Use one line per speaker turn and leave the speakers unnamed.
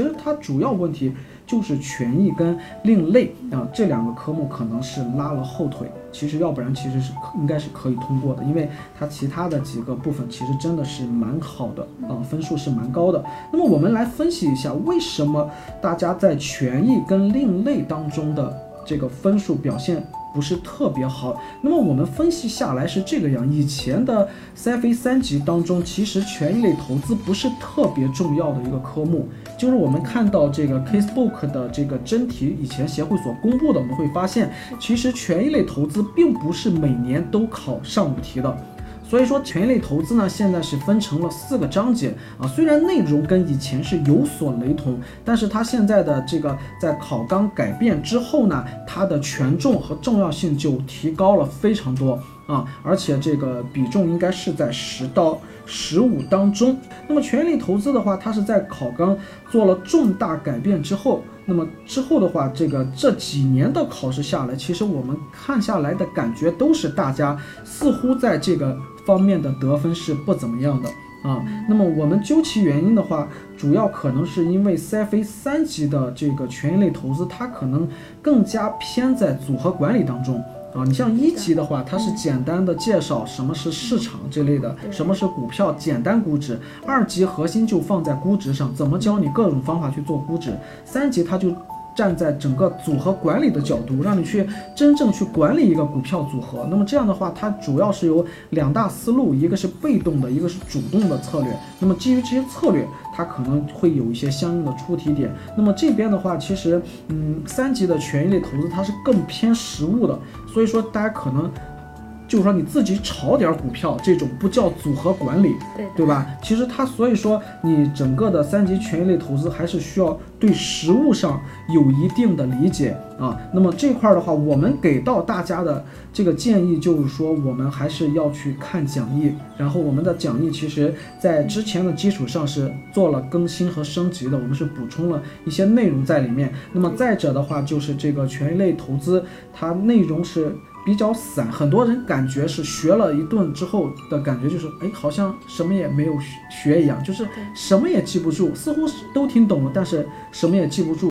其实它主要问题就是权益跟另类啊这两个科目可能是拉了后腿。其实要不然其实是应该是可以通过的，因为它其他的几个部分其实真的是蛮好的啊，分数是蛮高的。那么我们来分析一下，为什么大家在权益跟另类当中的这个分数表现？不是特别好。那么我们分析下来是这个样：以前的 CFA 三级当中，其实权益类投资不是特别重要的一个科目。就是我们看到这个 Casebook 的这个真题，以前协会所公布的，我们会发现，其实权益类投资并不是每年都考上午题的。所以说，权益类投资呢，现在是分成了四个章节啊。虽然内容跟以前是有所雷同，但是它现在的这个在考纲改变之后呢，它的权重和重要性就提高了非常多啊。而且这个比重应该是在十到十五当中。那么权益类投资的话，它是在考纲做了重大改变之后。那么之后的话，这个这几年的考试下来，其实我们看下来的感觉都是大家似乎在这个方面的得分是不怎么样的啊。那么我们究其原因的话，主要可能是因为 CFA 三级的这个权益类投资，它可能更加偏在组合管理当中。啊，你像一级的话，它是简单的介绍什么是市场这类的，什么是股票，简单估值。二级核心就放在估值上，怎么教你各种方法去做估值。三级它就。站在整个组合管理的角度，让你去真正去管理一个股票组合。那么这样的话，它主要是有两大思路，一个是被动的，一个是主动的策略。那么基于这些策略，它可能会有一些相应的出题点。那么这边的话，其实，嗯，三级的权益类投资它是更偏实物的，所以说大家可能。就是说你自己炒点股票，这种不叫组合管理，
对
对吧？其实它，所以说你整个的三级权益类投资还是需要对实物上有一定的理解啊。那么这块的话，我们给到大家的这个建议就是说，我们还是要去看讲义，然后我们的讲义其实在之前的基础上是做了更新和升级的，我们是补充了一些内容在里面。那么再者的话，就是这个权益类投资，它内容是。比较散，很多人感觉是学了一顿之后的感觉就是，哎，好像什么也没有学一样，就是什么也记不住，似乎是都听懂了，但是什么也记不住。